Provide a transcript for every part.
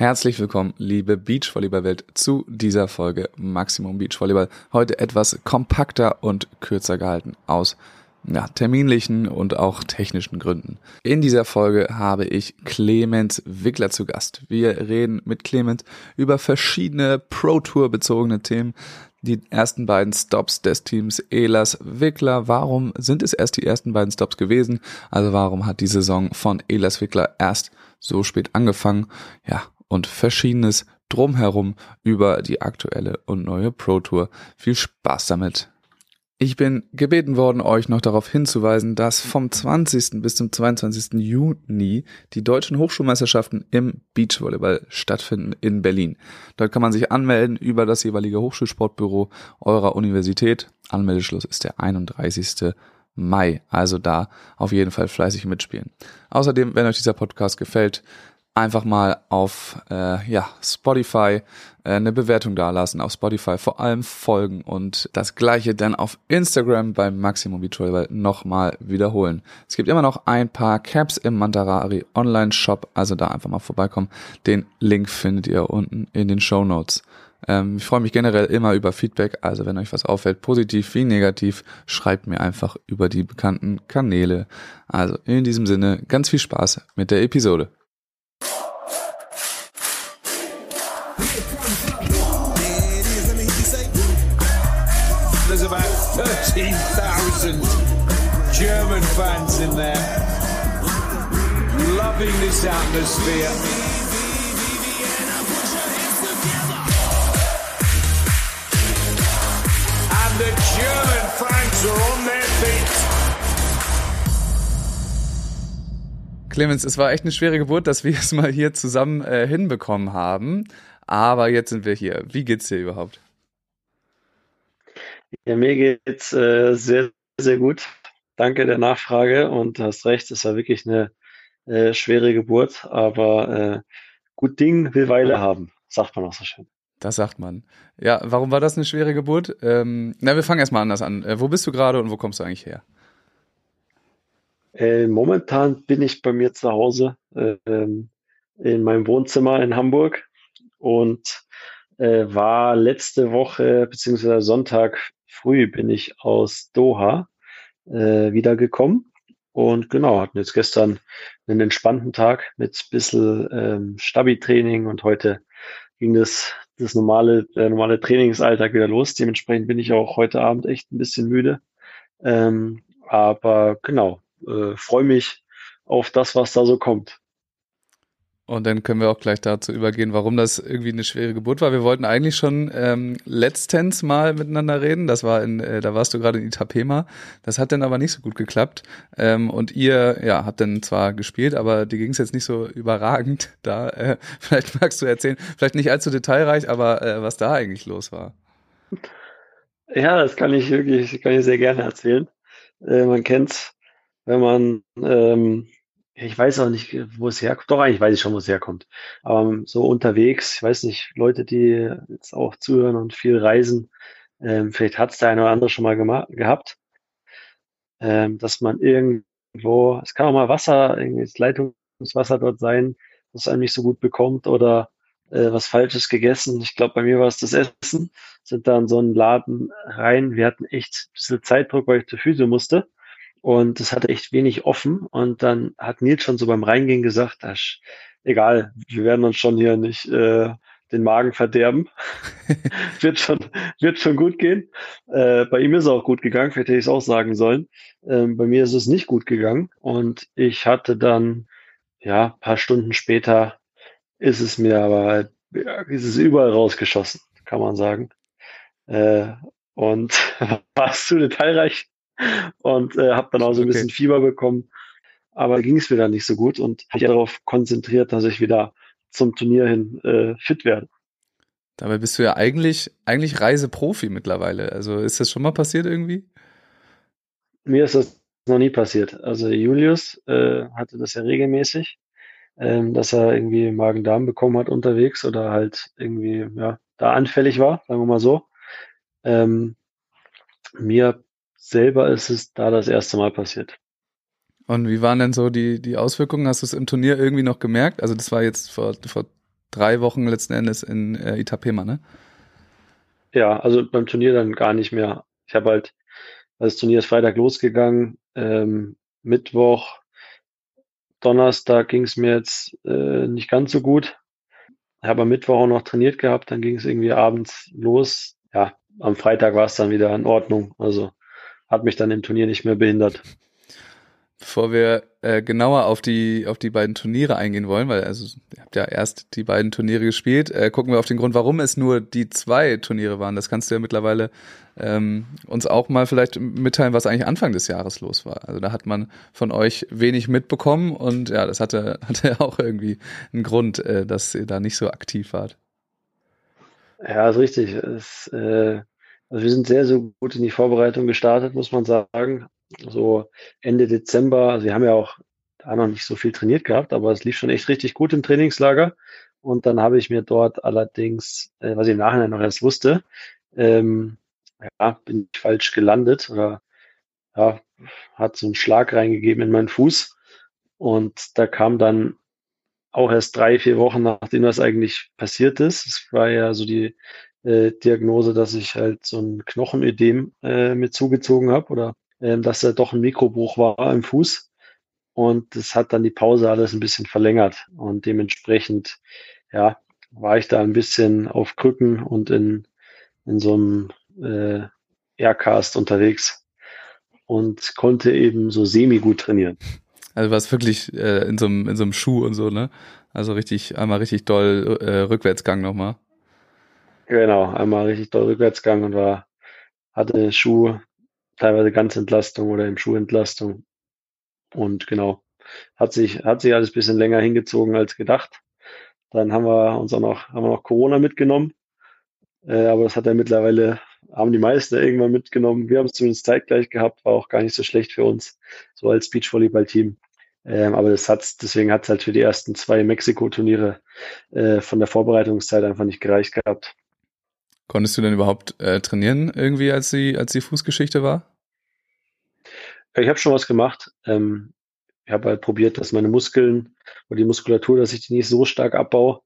Herzlich willkommen, liebe Beachvolleyball-Welt, zu dieser Folge Maximum Beachvolleyball. Heute etwas kompakter und kürzer gehalten aus ja, terminlichen und auch technischen Gründen. In dieser Folge habe ich Clemens Wickler zu Gast. Wir reden mit Clemens über verschiedene Pro Tour bezogene Themen. Die ersten beiden Stops des Teams Elas Wickler. Warum sind es erst die ersten beiden Stops gewesen? Also warum hat die Saison von Elas Wickler erst so spät angefangen? Ja, und verschiedenes drumherum über die aktuelle und neue Pro Tour. Viel Spaß damit. Ich bin gebeten worden, euch noch darauf hinzuweisen, dass vom 20. bis zum 22. Juni die deutschen Hochschulmeisterschaften im Beachvolleyball stattfinden in Berlin. Dort kann man sich anmelden über das jeweilige Hochschulsportbüro eurer Universität. Anmeldeschluss ist der 31. Mai, also da auf jeden Fall fleißig mitspielen. Außerdem, wenn euch dieser Podcast gefällt, einfach mal auf äh, ja, Spotify äh, eine Bewertung dalassen, auf Spotify vor allem folgen und das gleiche dann auf Instagram beim Maximum Volleyball nochmal wiederholen. Es gibt immer noch ein paar Caps im Mantarari Online Shop, also da einfach mal vorbeikommen. Den Link findet ihr unten in den Show Notes. Ähm, ich freue mich generell immer über Feedback, also wenn euch was auffällt, positiv wie negativ, schreibt mir einfach über die bekannten Kanäle. Also in diesem Sinne ganz viel Spaß mit der Episode. This atmosphere. And the German fans are on their feet. Clemens, es war echt eine schwere Geburt, dass wir es mal hier zusammen äh, hinbekommen haben. Aber jetzt sind wir hier. Wie geht's dir überhaupt? Ja, mir geht's äh, sehr, sehr gut. Danke der Nachfrage und du hast recht, es war wirklich eine äh, schwere Geburt, aber äh, gut Ding will Weile haben, sagt man auch so schön. Das sagt man. Ja, warum war das eine schwere Geburt? Ähm, na, wir fangen erstmal anders an. Äh, wo bist du gerade und wo kommst du eigentlich her? Äh, momentan bin ich bei mir zu Hause äh, ähm, in meinem Wohnzimmer in Hamburg und äh, war letzte Woche beziehungsweise Sonntag früh bin ich aus Doha wiedergekommen und genau, hatten jetzt gestern einen entspannten Tag mit bisschen ähm, Stabi-Training und heute ging das, das normale, der normale Trainingsalltag wieder los. Dementsprechend bin ich auch heute Abend echt ein bisschen müde. Ähm, aber genau, äh, freue mich auf das, was da so kommt. Und dann können wir auch gleich dazu übergehen, warum das irgendwie eine schwere Geburt war. Wir wollten eigentlich schon ähm, letztens mal miteinander reden. Das war in, äh, da warst du gerade in Itapema. Das hat dann aber nicht so gut geklappt. Ähm, und ihr, ja, habt dann zwar gespielt, aber dir ging es jetzt nicht so überragend. Da, äh, vielleicht magst du erzählen, vielleicht nicht allzu detailreich, aber äh, was da eigentlich los war. Ja, das kann ich wirklich, kann ich sehr gerne erzählen. Äh, man kennt, wenn man ähm, ich weiß auch nicht, wo es herkommt. Doch, eigentlich weiß ich schon, wo es herkommt. Aber so unterwegs, ich weiß nicht, Leute, die jetzt auch zuhören und viel reisen, ähm, vielleicht hat es der eine oder andere schon mal gehabt, ähm, dass man irgendwo, es kann auch mal Wasser, irgendwie Leitungswasser dort sein, das einem nicht so gut bekommt oder äh, was Falsches gegessen. Ich glaube, bei mir war es das Essen. Sind da in so einen Laden rein. Wir hatten echt ein bisschen Zeitdruck, weil ich zur Füße musste. Und es hatte echt wenig offen. Und dann hat Nils schon so beim Reingehen gesagt, ach, egal, wir werden uns schon hier nicht äh, den Magen verderben. wird, schon, wird schon gut gehen. Äh, bei ihm ist es auch gut gegangen, vielleicht hätte ich es auch sagen sollen. Ähm, bei mir ist es nicht gut gegangen. Und ich hatte dann, ja, paar Stunden später ist es mir aber, ja, ist es überall rausgeschossen, kann man sagen. Äh, und war es zu detailreich? Und äh, habe dann auch so ein okay. bisschen Fieber bekommen. Aber ging es mir dann nicht so gut und habe mich darauf konzentriert, dass ich wieder zum Turnier hin äh, fit werde. Dabei bist du ja eigentlich, eigentlich Reiseprofi mittlerweile. Also ist das schon mal passiert irgendwie? Mir ist das noch nie passiert. Also Julius äh, hatte das ja regelmäßig, ähm, dass er irgendwie Magen-Darm bekommen hat unterwegs oder halt irgendwie ja, da anfällig war, sagen wir mal so. Ähm, mir selber ist es da das erste Mal passiert. Und wie waren denn so die, die Auswirkungen? Hast du es im Turnier irgendwie noch gemerkt? Also das war jetzt vor, vor drei Wochen letzten Endes in äh, Itapema, ne? Ja, also beim Turnier dann gar nicht mehr. Ich habe halt, also das Turnier ist Freitag losgegangen, ähm, Mittwoch, Donnerstag ging es mir jetzt äh, nicht ganz so gut. Ich habe am Mittwoch auch noch trainiert gehabt, dann ging es irgendwie abends los. Ja, am Freitag war es dann wieder in Ordnung. Also hat mich dann im Turnier nicht mehr behindert. Bevor wir äh, genauer auf die auf die beiden Turniere eingehen wollen, weil also ihr habt ja erst die beiden Turniere gespielt, äh, gucken wir auf den Grund, warum es nur die zwei Turniere waren. Das kannst du ja mittlerweile ähm, uns auch mal vielleicht mitteilen, was eigentlich Anfang des Jahres los war. Also da hat man von euch wenig mitbekommen und ja, das hatte hatte auch irgendwie einen Grund, äh, dass ihr da nicht so aktiv wart. Ja, ist richtig. Es, äh, also wir sind sehr, sehr gut in die Vorbereitung gestartet, muss man sagen so Ende Dezember, also wir haben ja auch da noch nicht so viel trainiert gehabt, aber es lief schon echt richtig gut im Trainingslager. Und dann habe ich mir dort allerdings, äh, was ich im Nachhinein noch erst wusste, ähm, ja, bin ich falsch gelandet oder ja, hat so einen Schlag reingegeben in meinen Fuß. Und da kam dann auch erst drei, vier Wochen, nachdem das eigentlich passiert ist. Es war ja so die äh, Diagnose, dass ich halt so ein Knochenödem äh, mit zugezogen habe oder ähm, dass er doch ein Mikrobruch war im Fuß. Und das hat dann die Pause alles ein bisschen verlängert. Und dementsprechend, ja, war ich da ein bisschen auf Krücken und in, in so einem äh, Aircast unterwegs und konnte eben so semi-gut trainieren. Also war es wirklich äh, in, so einem, in so einem Schuh und so, ne? Also richtig, einmal richtig doll äh, Rückwärtsgang nochmal. Genau, einmal richtig doll Rückwärtsgang und war, hatte Schuh teilweise Ganzentlastung oder im Schuhentlastung. Und genau, hat sich, hat sich alles bisschen länger hingezogen als gedacht. Dann haben wir uns auch noch, haben wir noch Corona mitgenommen. Äh, aber das hat er mittlerweile, haben die meisten irgendwann mitgenommen. Wir haben es zumindest zeitgleich gehabt, war auch gar nicht so schlecht für uns, so als Beachvolleyball-Team. Ähm, aber das hat's, deswegen hat es halt für die ersten zwei Mexiko-Turniere äh, von der Vorbereitungszeit einfach nicht gereicht gehabt. Konntest du denn überhaupt äh, trainieren irgendwie, als die, als die Fußgeschichte war? Ich habe schon was gemacht. Ähm, ich habe halt probiert, dass meine Muskeln oder die Muskulatur, dass ich die nicht so stark abbaue.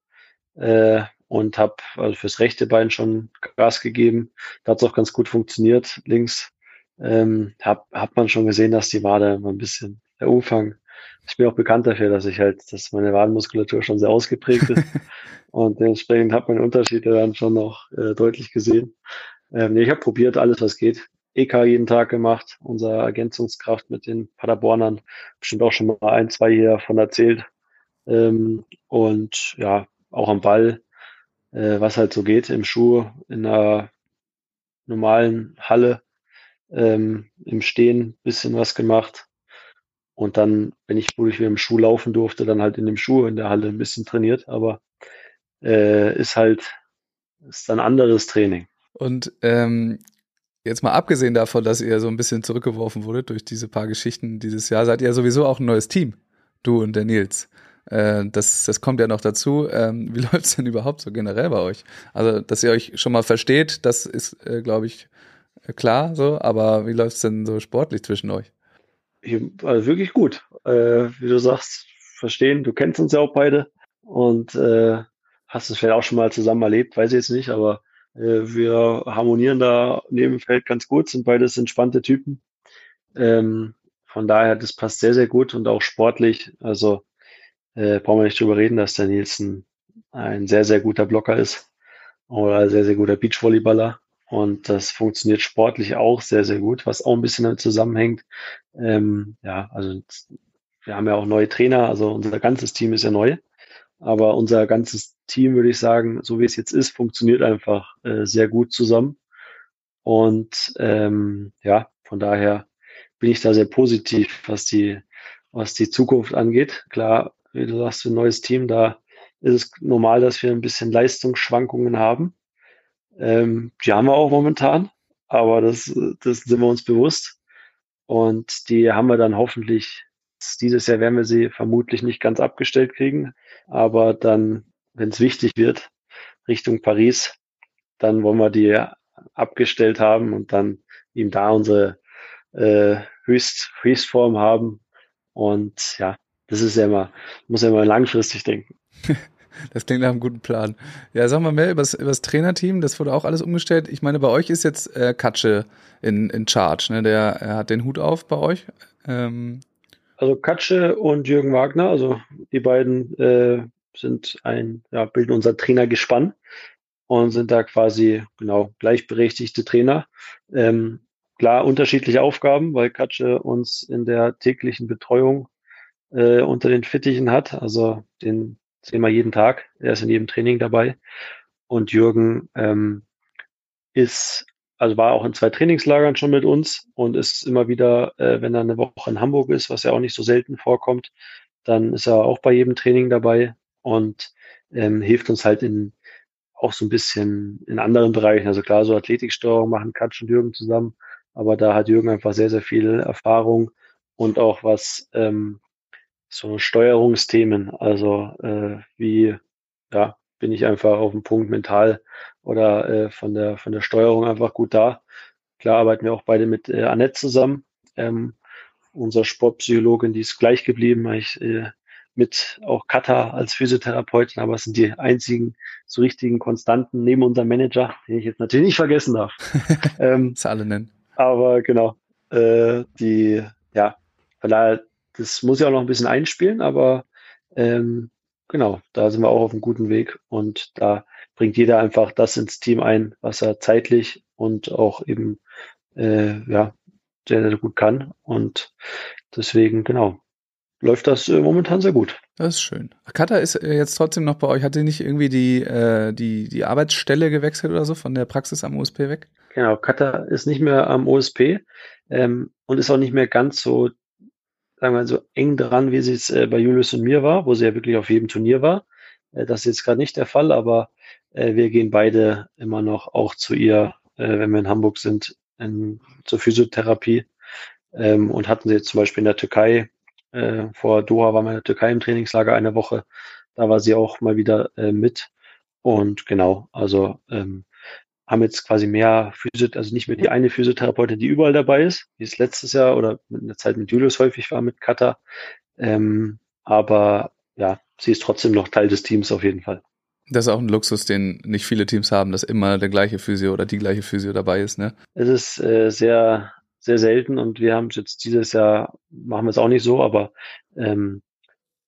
Äh, und habe also fürs rechte Bein schon Gas gegeben. Da hat es auch ganz gut funktioniert. Links ähm, hab, hat man schon gesehen, dass die Wade ein bisschen der Umfang. Ich bin auch bekannt dafür, dass ich halt, dass meine Wadenmuskulatur schon sehr ausgeprägt ist. Und dementsprechend hat man Unterschiede dann schon noch äh, deutlich gesehen. Ähm, ich habe probiert, alles was geht. EK jeden Tag gemacht, unsere Ergänzungskraft mit den Paderbornern. Bestimmt auch schon mal ein, zwei hier von erzählt. Ähm, und ja, auch am Ball, äh, was halt so geht im Schuh, in einer normalen Halle, ähm, im Stehen bisschen was gemacht. Und dann, wenn ich, wo ich wieder im Schuh laufen durfte, dann halt in dem Schuh in der Halle ein bisschen trainiert. Aber äh, ist halt ist ein anderes Training. Und ähm, jetzt mal abgesehen davon, dass ihr so ein bisschen zurückgeworfen wurdet durch diese paar Geschichten dieses Jahr, seid ihr sowieso auch ein neues Team, du und der Nils. Äh, das, das kommt ja noch dazu. Ähm, wie läuft's denn überhaupt so generell bei euch? Also, dass ihr euch schon mal versteht, das ist, äh, glaube ich, klar so, aber wie läuft's denn so sportlich zwischen euch? Also wirklich gut. Äh, wie du sagst, verstehen, du kennst uns ja auch beide und äh, hast es vielleicht auch schon mal zusammen erlebt, weiß ich jetzt nicht, aber äh, wir harmonieren da neben dem Feld ganz gut, sind beides entspannte Typen. Ähm, von daher, das passt sehr, sehr gut und auch sportlich. Also äh, brauchen wir nicht drüber reden, dass der Nielsen ein sehr, sehr guter Blocker ist oder ein sehr, sehr guter Beachvolleyballer. Und das funktioniert sportlich auch sehr, sehr gut, was auch ein bisschen damit zusammenhängt. Ähm, ja, also wir haben ja auch neue Trainer, also unser ganzes Team ist ja neu. Aber unser ganzes Team, würde ich sagen, so wie es jetzt ist, funktioniert einfach äh, sehr gut zusammen. Und ähm, ja, von daher bin ich da sehr positiv, was die, was die Zukunft angeht. Klar, wie du sagst, ein neues Team, da ist es normal, dass wir ein bisschen Leistungsschwankungen haben. Ähm, die haben wir auch momentan, aber das, das sind wir uns bewusst. Und die haben wir dann hoffentlich dieses Jahr werden wir sie vermutlich nicht ganz abgestellt kriegen, aber dann, wenn es wichtig wird, Richtung Paris, dann wollen wir die abgestellt haben und dann eben da unsere äh, Höchst, Höchstform haben. Und ja, das ist ja immer, muss ja immer langfristig denken. Das klingt nach einem guten Plan. Ja, sag mal mehr über das Trainerteam. Das wurde auch alles umgestellt. Ich meine, bei euch ist jetzt äh, Katsche in, in Charge. Ne? Der er hat den Hut auf bei euch. Ähm. Also Katsche und Jürgen Wagner, also die beiden äh, sind ein, ja, bilden unser Trainergespann und sind da quasi genau gleichberechtigte Trainer. Ähm, klar unterschiedliche Aufgaben, weil Katsche uns in der täglichen Betreuung äh, unter den Fittichen hat. Also den wir jeden Tag. Er ist in jedem Training dabei. Und Jürgen ähm, ist, also war auch in zwei Trainingslagern schon mit uns und ist immer wieder, äh, wenn er eine Woche in Hamburg ist, was ja auch nicht so selten vorkommt, dann ist er auch bei jedem Training dabei und ähm, hilft uns halt in auch so ein bisschen in anderen Bereichen. Also klar, so Athletiksteuerung machen Katsch und Jürgen zusammen, aber da hat Jürgen einfach sehr, sehr viel Erfahrung und auch was ähm, so Steuerungsthemen, also äh, wie ja, bin ich einfach auf dem Punkt mental oder äh, von der von der Steuerung einfach gut da. Klar arbeiten wir auch beide mit äh, Annette zusammen. Ähm, unser Sportpsychologin, die ist gleich geblieben. Ich, äh, mit auch Kata als Physiotherapeutin, aber es sind die einzigen so richtigen Konstanten neben unserem Manager, den ich jetzt natürlich nicht vergessen darf. ähm, das alle nennen. Aber genau, äh, die, ja, von daher das muss ja auch noch ein bisschen einspielen, aber ähm, genau, da sind wir auch auf einem guten Weg und da bringt jeder einfach das ins Team ein, was er zeitlich und auch eben äh, ja sehr, sehr gut kann. Und deswegen, genau, läuft das äh, momentan sehr gut. Das ist schön. Kata ist äh, jetzt trotzdem noch bei euch. Hat ihr nicht irgendwie die, äh, die, die Arbeitsstelle gewechselt oder so von der Praxis am OSP weg? Genau, Kata ist nicht mehr am OSP ähm, und ist auch nicht mehr ganz so sagen wir so eng dran, wie sie es äh, bei Julius und mir war, wo sie ja wirklich auf jedem Turnier war. Äh, das ist jetzt gerade nicht der Fall, aber äh, wir gehen beide immer noch auch zu ihr, äh, wenn wir in Hamburg sind, in, zur Physiotherapie. Ähm, und hatten sie jetzt zum Beispiel in der Türkei, äh, vor Doha waren wir in der Türkei im Trainingslager eine Woche, da war sie auch mal wieder äh, mit. Und genau, also ähm, haben jetzt quasi mehr Physio, also nicht mehr die eine Physiotherapeutin, die überall dabei ist, wie es letztes Jahr oder in der Zeit mit Julius häufig war, mit Kata. Ähm, aber ja, sie ist trotzdem noch Teil des Teams auf jeden Fall. Das ist auch ein Luxus, den nicht viele Teams haben, dass immer der gleiche Physio oder die gleiche Physio dabei ist, ne? Es ist äh, sehr, sehr selten und wir haben es jetzt dieses Jahr, machen wir es auch nicht so, aber ähm,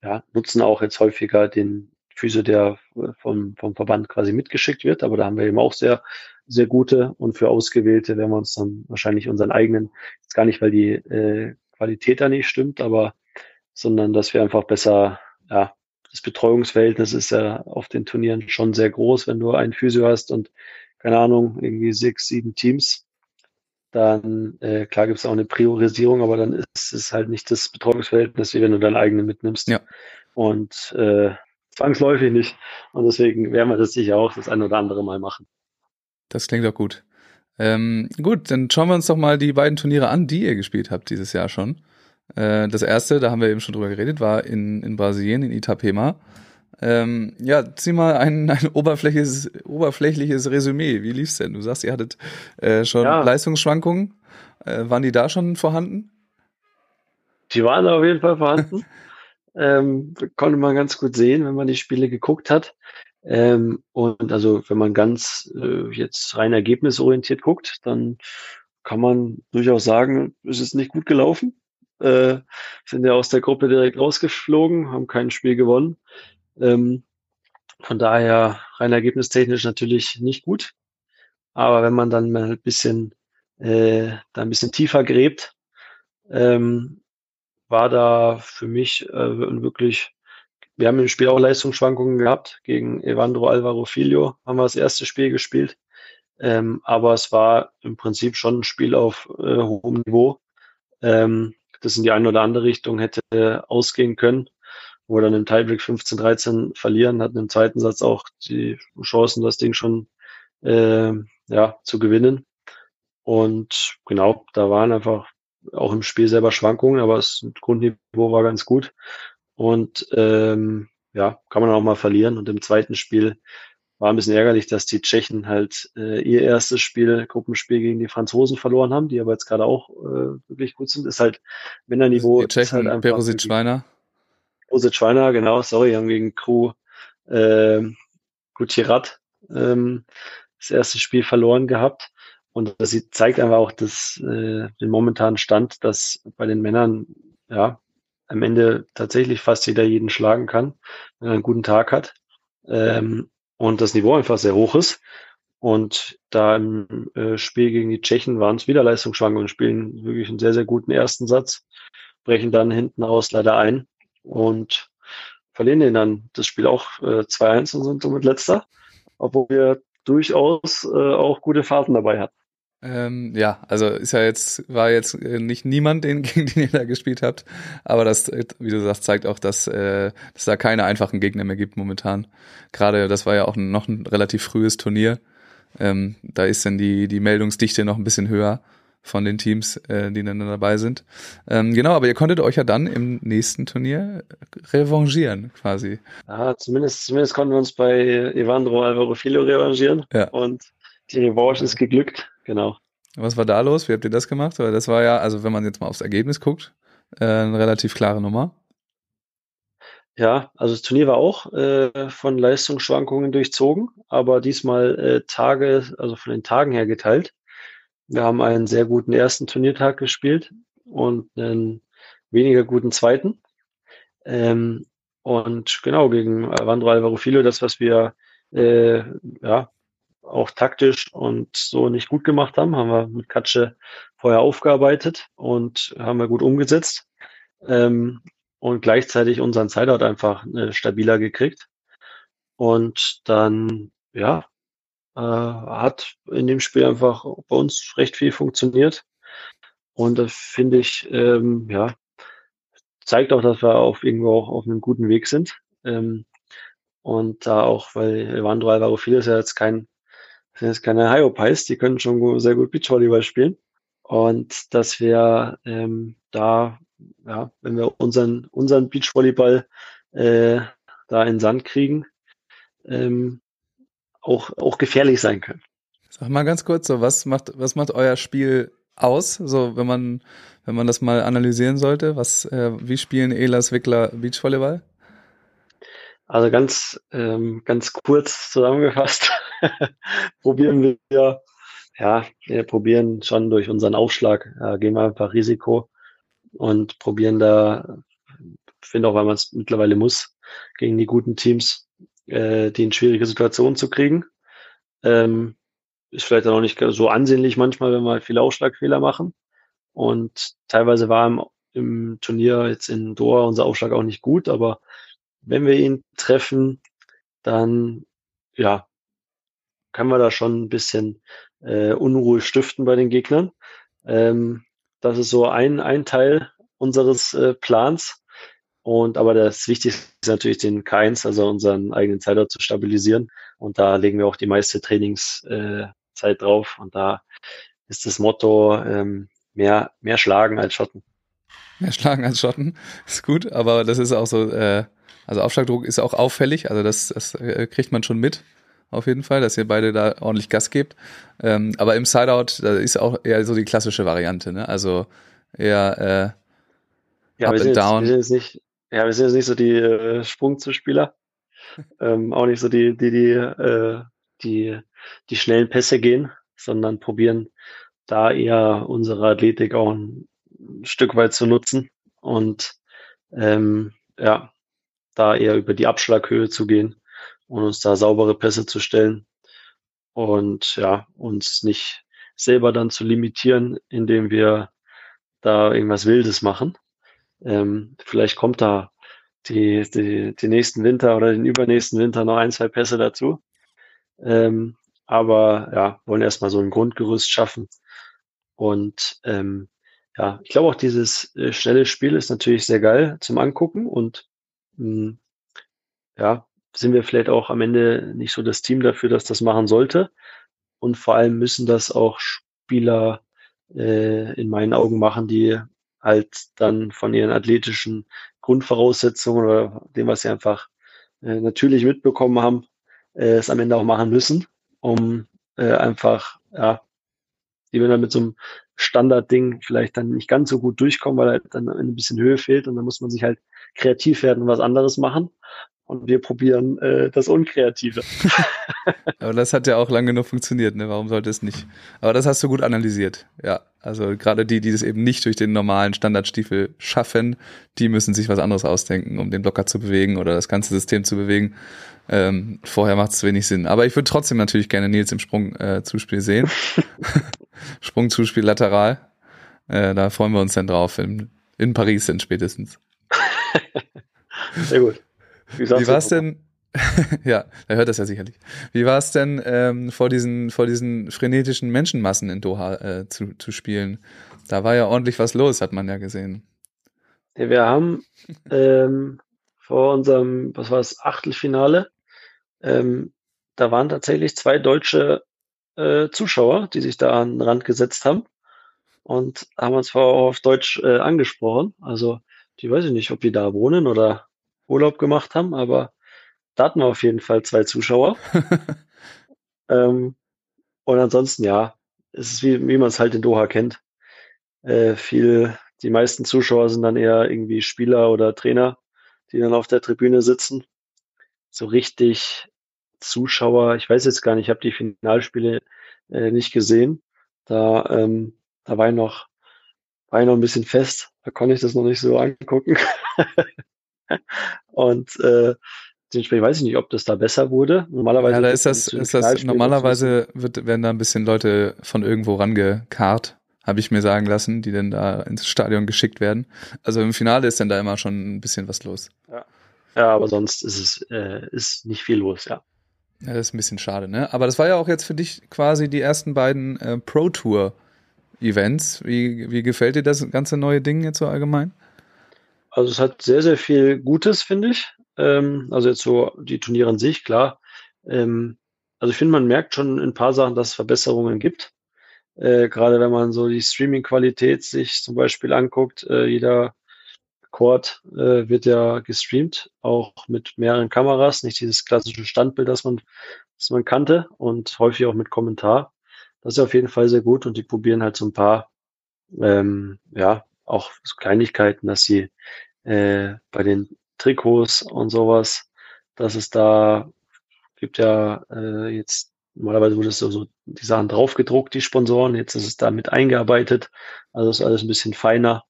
ja, nutzen auch jetzt häufiger den Physio, der vom, vom Verband quasi mitgeschickt wird. Aber da haben wir eben auch sehr, sehr gute und für Ausgewählte werden wir uns dann wahrscheinlich unseren eigenen, jetzt gar nicht, weil die äh, Qualität da nicht stimmt, aber sondern dass wir einfach besser, ja, das Betreuungsverhältnis ist ja auf den Turnieren schon sehr groß, wenn du einen Physio hast und keine Ahnung, irgendwie sechs, sieben Teams, dann äh, klar gibt es auch eine Priorisierung, aber dann ist es halt nicht das Betreuungsverhältnis, wie wenn du deinen eigenen mitnimmst. Ja. Und äh, zwangsläufig nicht. Und deswegen werden wir das sicher auch das ein oder andere Mal machen. Das klingt doch gut. Ähm, gut, dann schauen wir uns doch mal die beiden Turniere an, die ihr gespielt habt dieses Jahr schon. Äh, das erste, da haben wir eben schon drüber geredet, war in, in Brasilien, in Itapema. Ähm, ja, zieh mal ein, ein oberflächliches, oberflächliches Resümee. Wie lief's denn? Du sagst, ihr hattet äh, schon ja. Leistungsschwankungen. Äh, waren die da schon vorhanden? Die waren auf jeden Fall vorhanden. ähm, konnte man ganz gut sehen, wenn man die Spiele geguckt hat. Ähm, und also wenn man ganz äh, jetzt rein ergebnisorientiert guckt, dann kann man durchaus sagen, es ist nicht gut gelaufen. Äh, sind ja aus der Gruppe direkt rausgeflogen, haben kein Spiel gewonnen. Ähm, von daher rein ergebnistechnisch natürlich nicht gut. Aber wenn man dann mal ein bisschen, äh, da ein bisschen tiefer gräbt, ähm, war da für mich äh, wirklich, wir haben im Spiel auch Leistungsschwankungen gehabt. Gegen Evandro Alvaro Filho haben wir das erste Spiel gespielt. Ähm, aber es war im Prinzip schon ein Spiel auf äh, hohem Niveau, ähm, das in die eine oder andere Richtung hätte ausgehen können, wo wir dann im Tiebreak 15-13 verlieren, hatten im zweiten Satz auch die Chancen, das Ding schon äh, ja, zu gewinnen. Und genau, da waren einfach auch im Spiel selber Schwankungen, aber das Grundniveau war ganz gut. Und ähm, ja, kann man auch mal verlieren. Und im zweiten Spiel war ein bisschen ärgerlich, dass die Tschechen halt äh, ihr erstes Spiel, Gruppenspiel gegen die Franzosen verloren haben, die aber jetzt gerade auch äh, wirklich gut sind. Ist halt Männerniveau. Die Tschechen, ist halt Perosic Schweiner. Perosic Schweiner, genau, sorry, haben gegen Crew äh, Gutierrez ähm, das erste Spiel verloren gehabt. Und das zeigt einfach auch das, äh, den momentanen Stand, dass bei den Männern ja am Ende tatsächlich fast jeder jeden schlagen kann, wenn er einen guten Tag hat. Ähm, und das Niveau einfach sehr hoch ist. Und da im äh, Spiel gegen die Tschechen waren es wieder Leistungsschwankungen und spielen wirklich einen sehr, sehr guten ersten Satz, brechen dann hinten raus leider ein und verlieren den dann das Spiel auch äh, 2-1 und sind somit letzter, obwohl wir durchaus äh, auch gute Fahrten dabei hatten. Ähm, ja, also ist ja jetzt, war jetzt äh, nicht niemand, den, gegen den ihr da gespielt habt, aber das, äh, wie du sagst, zeigt auch, dass äh, dass da keine einfachen Gegner mehr gibt momentan. Gerade, das war ja auch noch ein relativ frühes Turnier. Ähm, da ist dann die, die Meldungsdichte noch ein bisschen höher von den Teams, äh, die dann dabei sind. Ähm, genau, aber ihr konntet euch ja dann im nächsten Turnier revanchieren, quasi. Ja, zumindest, zumindest konnten wir uns bei Evandro Alvaro Filo revanchieren. Ja. Und die Revanche ist geglückt, genau. Was war da los? Wie habt ihr das gemacht? Weil das war ja, also wenn man jetzt mal aufs Ergebnis guckt, äh, eine relativ klare Nummer. Ja, also das Turnier war auch äh, von Leistungsschwankungen durchzogen, aber diesmal äh, Tage, also von den Tagen her geteilt. Wir haben einen sehr guten ersten Turniertag gespielt und einen weniger guten zweiten. Ähm, und genau, gegen Alvaro Filo, das, was wir äh, ja, auch taktisch und so nicht gut gemacht haben, haben wir mit Katsche vorher aufgearbeitet und haben wir gut umgesetzt. Ähm, und gleichzeitig unseren Sideout einfach äh, stabiler gekriegt. Und dann, ja, äh, hat in dem Spiel einfach bei uns recht viel funktioniert. Und das finde ich, ähm, ja, zeigt auch, dass wir auf irgendwo auch auf einem guten Weg sind. Ähm, und da auch, weil Evandro Alvaro Fil ist ja jetzt kein, sind jetzt keine Hyopies, die können schon sehr gut Beachvolleyball spielen. Und dass wir ähm, da ja, wenn wir unseren, unseren Beachvolleyball äh, da in Sand kriegen, ähm, auch, auch gefährlich sein können. Sag mal ganz kurz, so was macht, was macht euer Spiel aus? So, wenn man, wenn man das mal analysieren sollte, was, äh, wie spielen Elas Wickler Beachvolleyball? Also ganz, ähm, ganz kurz zusammengefasst, probieren wir, ja, wir probieren schon durch unseren Aufschlag, äh, gehen wir einfach Risiko, und probieren da, finde auch, weil man es mittlerweile muss, gegen die guten Teams, äh, die in schwierige Situationen zu kriegen. Ähm, ist vielleicht auch nicht so ansehnlich manchmal, wenn wir viele Aufschlagfehler machen. Und teilweise war im, im Turnier jetzt in Doha unser Aufschlag auch nicht gut, aber wenn wir ihn treffen, dann ja, können wir da schon ein bisschen äh, Unruhe stiften bei den Gegnern. Ähm, das ist so ein, ein Teil unseres äh, Plans. Und aber das Wichtigste ist natürlich den K1, also unseren eigenen Zeitort zu stabilisieren. Und da legen wir auch die meiste Trainingszeit äh, drauf. Und da ist das Motto ähm, mehr, mehr schlagen als Schotten. Mehr schlagen als Schotten ist gut, aber das ist auch so, äh, also Aufschlagdruck ist auch auffällig, also das, das äh, kriegt man schon mit auf jeden Fall, dass ihr beide da ordentlich Gas gebt. Ähm, aber im Sideout, da ist auch eher so die klassische Variante, ne? Also eher äh, ja, up and down. Jetzt, wir sind jetzt nicht, ja, wir sind jetzt nicht so die äh, Sprungzuspieler. ähm, auch nicht so die, die, die, äh, die, die schnellen Pässe gehen, sondern probieren da eher unsere Athletik auch ein, Stück weit zu nutzen und ähm, ja, da eher über die Abschlaghöhe zu gehen und uns da saubere Pässe zu stellen und ja, uns nicht selber dann zu limitieren, indem wir da irgendwas Wildes machen. Ähm, vielleicht kommt da die, die, die nächsten Winter oder den übernächsten Winter noch ein, zwei Pässe dazu. Ähm, aber ja, wollen erstmal so ein Grundgerüst schaffen. Und ähm, ja, ich glaube auch dieses äh, schnelle Spiel ist natürlich sehr geil zum Angucken und mh, hm, ja, sind wir vielleicht auch am Ende nicht so das Team dafür, dass das machen sollte. Und vor allem müssen das auch Spieler äh, in meinen Augen machen, die halt dann von ihren athletischen Grundvoraussetzungen oder dem, was sie einfach äh, natürlich mitbekommen haben, äh, es am Ende auch machen müssen, um äh, einfach, ja, die wenn dann mit so einem Standardding vielleicht dann nicht ganz so gut durchkommen, weil halt dann ein bisschen Höhe fehlt und dann muss man sich halt kreativ werden und was anderes machen. Und wir probieren äh, das Unkreative. Aber das hat ja auch lange genug funktioniert, ne? Warum sollte es nicht? Aber das hast du gut analysiert. Ja, also gerade die, die das eben nicht durch den normalen Standardstiefel schaffen, die müssen sich was anderes ausdenken, um den Blocker zu bewegen oder das ganze System zu bewegen. Ähm, vorher macht es wenig Sinn. Aber ich würde trotzdem natürlich gerne Nils im Sprungzuspiel äh, sehen. Sprungzuspiel lateral. Äh, da freuen wir uns dann drauf. In, in Paris dann spätestens. Sehr gut. Wie, Wie war es denn? ja, er hört das ja sicherlich. Wie war es denn, ähm, vor diesen vor diesen frenetischen Menschenmassen in Doha äh, zu, zu spielen? Da war ja ordentlich was los, hat man ja gesehen. Ja, wir haben ähm, vor unserem, was war es, Achtelfinale, ähm, da waren tatsächlich zwei deutsche äh, Zuschauer, die sich da an den Rand gesetzt haben und haben uns vorher auch auf Deutsch äh, angesprochen. Also die weiß ich nicht, ob die da wohnen oder Urlaub gemacht haben, aber da hatten wir auf jeden Fall zwei Zuschauer. ähm, und ansonsten, ja, es ist wie, wie man es halt in Doha kennt. Äh, viel, die meisten Zuschauer sind dann eher irgendwie Spieler oder Trainer, die dann auf der Tribüne sitzen. So richtig Zuschauer, ich weiß jetzt gar nicht, ich habe die Finalspiele äh, nicht gesehen. Da, ähm, da war ich noch, war ich noch ein bisschen fest, da konnte ich das noch nicht so angucken. und äh, dementsprechend weiß ich nicht, ob das da besser wurde. Normalerweise ja, da ist das, ist das normalerweise wird, werden da ein bisschen Leute von irgendwo rangekarrt, habe ich mir sagen lassen, die dann da ins Stadion geschickt werden. Also im Finale ist dann da immer schon ein bisschen was los. Ja, ja aber sonst ist es äh, ist nicht viel los, ja. Ja, das ist ein bisschen schade, ne? Aber das war ja auch jetzt für dich quasi die ersten beiden äh, Pro Tour Events. Wie, wie gefällt dir das ganze neue Ding jetzt so allgemein? Also es hat sehr, sehr viel Gutes, finde ich. Ähm, also jetzt so die Turniere an sich, klar. Ähm, also ich finde, man merkt schon in ein paar Sachen, dass es Verbesserungen gibt. Äh, Gerade wenn man so die Streaming-Qualität sich zum Beispiel anguckt, äh, jeder Court äh, wird ja gestreamt, auch mit mehreren Kameras, nicht dieses klassische Standbild, das man, das man kannte und häufig auch mit Kommentar. Das ist auf jeden Fall sehr gut und die probieren halt so ein paar, ähm, ja, auch so Kleinigkeiten, dass sie äh, bei den Trikots und sowas, dass es da gibt ja äh, jetzt normalerweise wurde es so, so die Sachen draufgedruckt, die Sponsoren, jetzt ist es da mit eingearbeitet, also ist alles ein bisschen feiner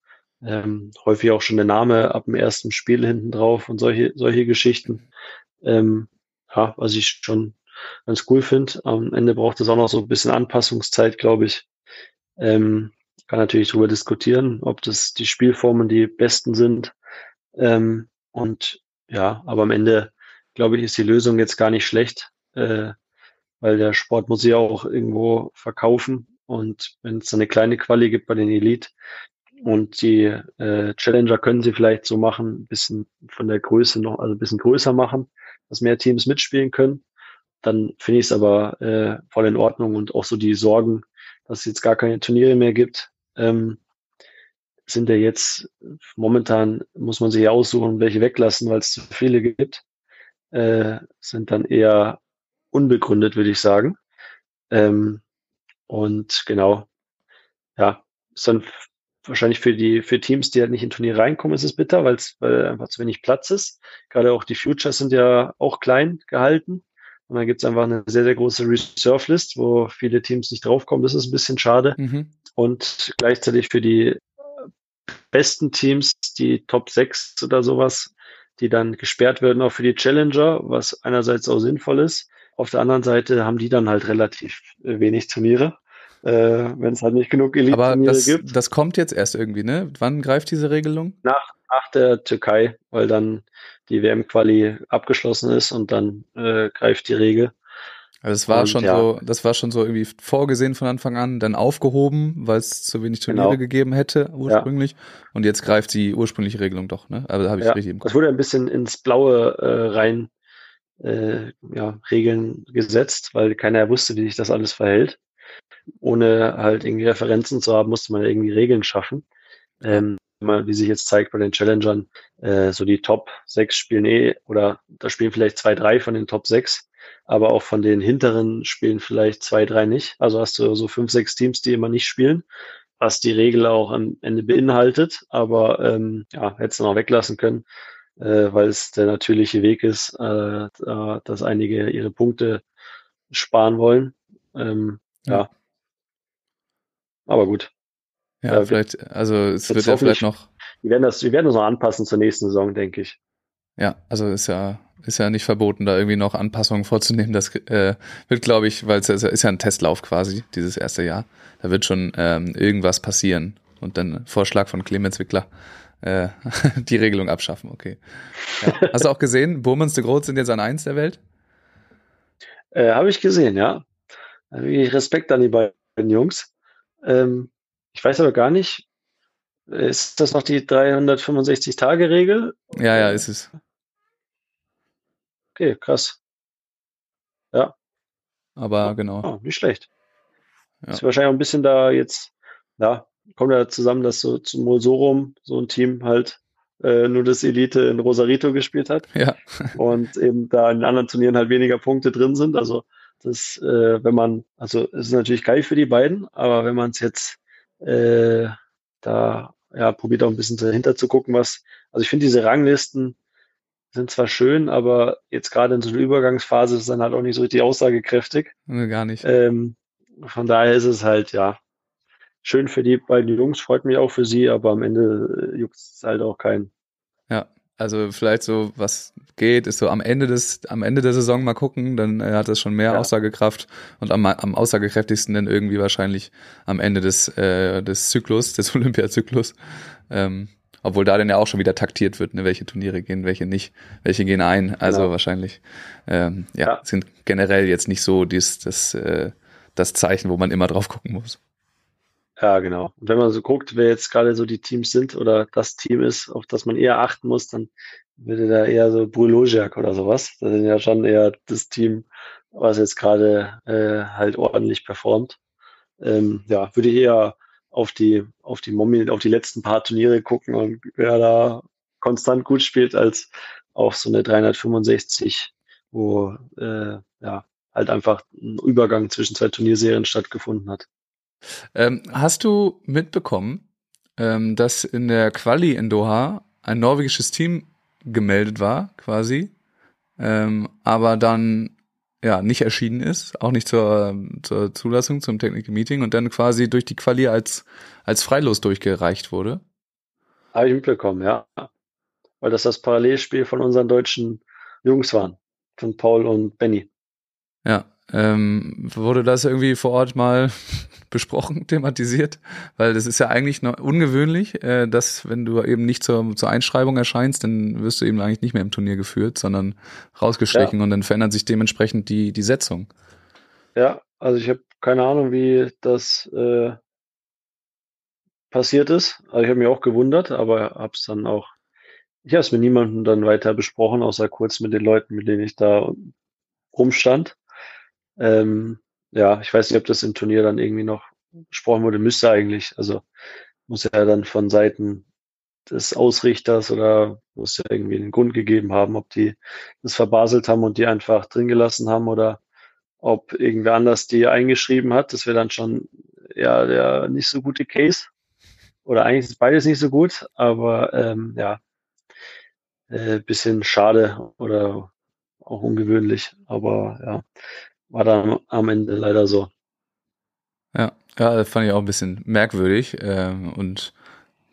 ähm, häufig auch schon der Name ab dem ersten Spiel hinten drauf und solche, solche Geschichten. Ähm, ja, was ich schon ganz cool finde. Am Ende braucht es auch noch so ein bisschen Anpassungszeit, glaube ich. Ähm, kann natürlich darüber diskutieren, ob das die Spielformen die besten sind. Ähm, und ja, aber am Ende, glaube ich, ist die Lösung jetzt gar nicht schlecht, äh, weil der Sport muss sich auch irgendwo verkaufen. Und wenn es eine kleine Quali gibt bei den Elite, und die äh, Challenger können sie vielleicht so machen, ein bisschen von der Größe noch, also ein bisschen größer machen, dass mehr Teams mitspielen können. Dann finde ich es aber äh, voll in Ordnung und auch so die Sorgen, dass es jetzt gar keine Turniere mehr gibt, ähm, sind ja jetzt momentan, muss man sich ja aussuchen, welche weglassen, weil es zu viele gibt, äh, sind dann eher unbegründet, würde ich sagen. Ähm, und genau, ja, ist dann wahrscheinlich für die für Teams, die halt nicht in Turnier reinkommen, ist es bitter, weil es weil einfach zu wenig Platz ist. Gerade auch die Futures sind ja auch klein gehalten. Und dann gibt es einfach eine sehr, sehr große Reserve-List, wo viele Teams nicht draufkommen. Das ist ein bisschen schade. Mhm. Und gleichzeitig für die besten Teams, die Top 6 oder sowas, die dann gesperrt werden, auch für die Challenger, was einerseits auch sinnvoll ist. Auf der anderen Seite haben die dann halt relativ wenig Turniere äh, wenn es halt nicht genug elite Aber das, gibt. Das kommt jetzt erst irgendwie, ne? Wann greift diese Regelung? Nach, nach der Türkei, weil dann die WM-Quali abgeschlossen ist und dann äh, greift die Regel. Also es war und, schon ja. so, das war schon so irgendwie vorgesehen von Anfang an, dann aufgehoben, weil es zu wenig Turniere genau. gegeben hätte ursprünglich. Ja. Und jetzt greift die ursprüngliche Regelung doch, ne? Aber da habe ich ja. richtig im Kopf. Das wurde ein bisschen ins Blaue äh, rein äh, ja, Regeln gesetzt, weil keiner wusste, wie sich das alles verhält ohne halt irgendwie Referenzen zu haben, musste man irgendwie Regeln schaffen. Ähm, wie sich jetzt zeigt bei den Challengern, äh, so die Top 6 spielen eh, oder da spielen vielleicht zwei, drei von den Top 6, aber auch von den hinteren spielen vielleicht zwei, drei nicht. Also hast du so fünf, sechs Teams, die immer nicht spielen, was die Regel auch am Ende beinhaltet, aber ähm, ja, hättest du noch weglassen können. äh, weil es der natürliche Weg ist, äh, da- dass einige ihre Punkte sparen wollen. Ähm, Ja. ja. Aber gut. Ja, Ja, vielleicht, also es wird ja vielleicht noch, Wir werden das, wir werden das noch anpassen zur nächsten Saison, denke ich. ja, also ist ja, ist ja nicht verboten, da irgendwie noch Anpassungen vorzunehmen. Das äh, wird, glaube ich, weil es ist ja- ist ja ein Testlauf quasi, dieses erste Jahr. Da wird schon ähm, irgendwas passieren. Und dann Vorschlag von Clemens Wickler, äh, die Regelung abschaffen, okay. Ja. Hast du auch gesehen, Burmans de Groot sind jetzt an eins der Welt? Äh, Habe ich gesehen, ja. Also Respekt an die beiden Jungs. Ähm, ich weiß aber gar nicht, ist das noch die 365-Tage-Regel? Ja, ja, ist es. Okay, krass. Aber genau. Oh, nicht schlecht. Ja. Ist wahrscheinlich auch ein bisschen da jetzt, ja, kommt ja zusammen, dass so zum Molsorum so ein Team halt äh, nur das Elite in Rosarito gespielt hat Ja, und eben da in anderen Turnieren halt weniger Punkte drin sind. Also das, äh, wenn man, also es ist natürlich geil für die beiden, aber wenn man es jetzt äh, da ja probiert auch ein bisschen dahinter zu gucken, was, also ich finde diese Ranglisten sind zwar schön, aber jetzt gerade in so einer Übergangsphase ist es dann halt auch nicht so richtig aussagekräftig. nee, gar nicht. Ähm, von daher ist es halt, ja, schön für die beiden Jungs, freut mich auch für sie, aber am Ende äh, juckt es halt auch keinen. Ja, also vielleicht so, was geht, ist so am Ende des, am Ende der Saison mal gucken, dann äh, hat das schon mehr Ja. Aussagekraft und am, am aussagekräftigsten dann irgendwie wahrscheinlich am Ende des, äh, des Zyklus, des Olympiazyklus. Ähm, obwohl da dann ja auch schon wieder taktiert wird, ne, welche Turniere gehen, welche nicht, welche gehen ein. Also Genau. wahrscheinlich, ähm, ja, Ja. sind generell jetzt nicht so dies, das, äh, das Zeichen, wo man immer drauf gucken muss. Ja, genau. Und wenn man so guckt, wer jetzt gerade so die Teams sind oder das Team ist, auf das man eher achten muss, dann würde da eher so Brulojak oder sowas. Das sind ja schon eher das Team, was jetzt gerade äh, halt ordentlich performt. Ähm, ja, würde ich eher auf die, auf die Mommy, auf die letzten paar Turniere gucken und wer da konstant gut spielt, als auf so eine 365, wo äh, ja halt einfach ein Übergang zwischen zwei Turnierserien stattgefunden hat. Ähm, hast du mitbekommen, ähm, dass in der Quali in Doha ein norwegisches Team gemeldet war, quasi, ähm, aber dann ja nicht erschienen ist, auch nicht zur, zur Zulassung zum Technical Meeting und dann quasi durch die Quali als als freilos durchgereicht wurde? Habe ich mitbekommen, ja. Weil das das Parallelspiel von unseren deutschen Jungs waren. Von Paul und Benny. Ja, ähm, wurde das irgendwie vor Ort mal besprochen, thematisiert? Weil das ist ja eigentlich noch ungewöhnlich, äh, dass wenn du eben nicht zur, zur Einschreibung erscheinst, dann wirst du eben eigentlich nicht mehr im Turnier geführt, sondern rausgestrichen und dann verändert sich dementsprechend die, die Setzung. Ja, also ich habe keine Ahnung, wie das äh, passiert ist. Also ich habe mich auch gewundert, aber habe es dann auch, ich habe es mit niemandem dann weiter besprochen, außer kurz mit den Leuten, mit denen ich da rumstand. Ähm, ja, ich weiß nicht, ob das im Turnier dann irgendwie noch besprochen wurde, müsste eigentlich. Also muss ja dann von Seiten des Ausrichters oder muss ja irgendwie einen Grund gegeben haben, ob die das verbaselt haben und die einfach drin gelassen haben oder ob irgendwer anders die eingeschrieben hat. Das wäre dann schon ja der nicht so gute Case. Oder eigentlich ist beides nicht so gut, aber ähm, ja, äh, bisschen schade oder auch ungewöhnlich. Aber ja, war dann am Ende leider so. Ja, ja, das fand ich auch ein bisschen merkwürdig äh, und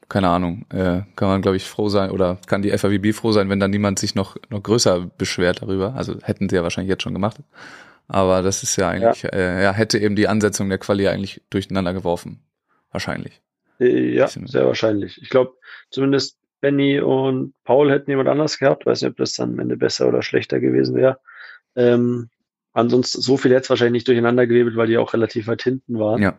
keine Ahnung, äh, kann man glaube ich froh sein oder kann die FAWB froh sein, wenn dann niemand sich noch noch größer beschwert darüber. Also hätten sie ja wahrscheinlich jetzt schon gemacht. Aber das ist ja eigentlich, ja, äh, ja hätte eben die Ansetzung der Quali eigentlich durcheinander geworfen. Wahrscheinlich. Äh, Ja, sehr wahrscheinlich. Ich glaube, zumindest Benny und Paul hätten jemand anders gehabt. Weiß nicht, ob das dann am Ende besser oder schlechter gewesen wäre. Ähm, ansonsten, so viel es wahrscheinlich nicht durcheinander gewebelt, weil die auch relativ weit hinten waren. Ja,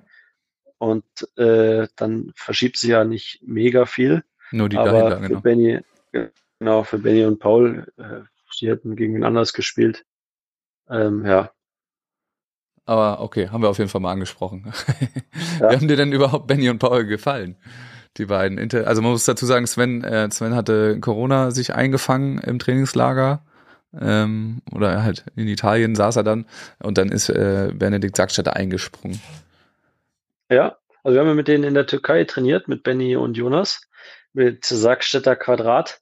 Und äh, dann verschiebt sich ja nicht mega viel. nur die aber dahinter, für genau. Benny, genau, für Benny und Paul, äh, die hätten gegen wen anders gespielt. Ähm, ja, Aber okay, haben wir auf jeden Fall mal angesprochen. Ja. Wie haben dir denn überhaupt Benny und Paul gefallen? Die beiden. Also man muss dazu sagen, Sven, äh, Sven hatte Corona sich eingefangen im Trainingslager. Ähm, oder halt in Italien saß er dann und dann ist äh, Benedikt Sackstetter eingesprungen. Ja, also wir haben mit denen in der Türkei trainiert, mit Benny und Jonas, mit Sackstädter Quadrat.